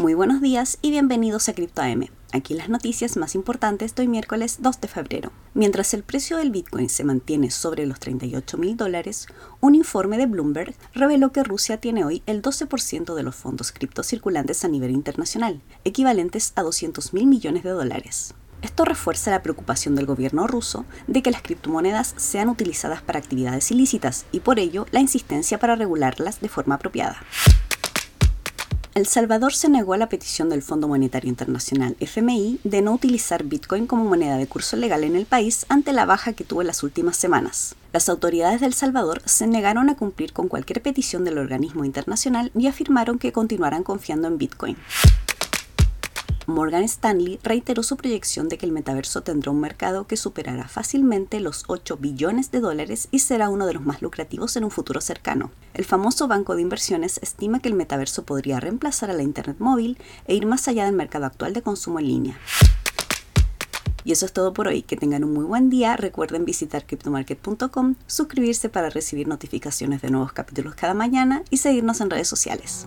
Muy buenos días y bienvenidos a CryptoAM. Aquí las noticias más importantes de hoy miércoles 2 de febrero. Mientras el precio del Bitcoin se mantiene sobre los 38 mil dólares, un informe de Bloomberg reveló que Rusia tiene hoy el 12% de los fondos cripto circulantes a nivel internacional, equivalentes a 200 mil millones de dólares. Esto refuerza la preocupación del gobierno ruso de que las criptomonedas sean utilizadas para actividades ilícitas y por ello la insistencia para regularlas de forma apropiada. El Salvador se negó a la petición del Fondo Monetario Internacional FMI de no utilizar Bitcoin como moneda de curso legal en el país ante la baja que tuvo en las últimas semanas. Las autoridades del Salvador se negaron a cumplir con cualquier petición del organismo internacional y afirmaron que continuarán confiando en Bitcoin. Morgan Stanley reiteró su proyección de que el metaverso tendrá un mercado que superará fácilmente los 8 billones de dólares y será uno de los más lucrativos en un futuro cercano. El famoso banco de inversiones estima que el metaverso podría reemplazar a la Internet móvil e ir más allá del mercado actual de consumo en línea. Y eso es todo por hoy. Que tengan un muy buen día. Recuerden visitar cryptomarket.com, suscribirse para recibir notificaciones de nuevos capítulos cada mañana y seguirnos en redes sociales.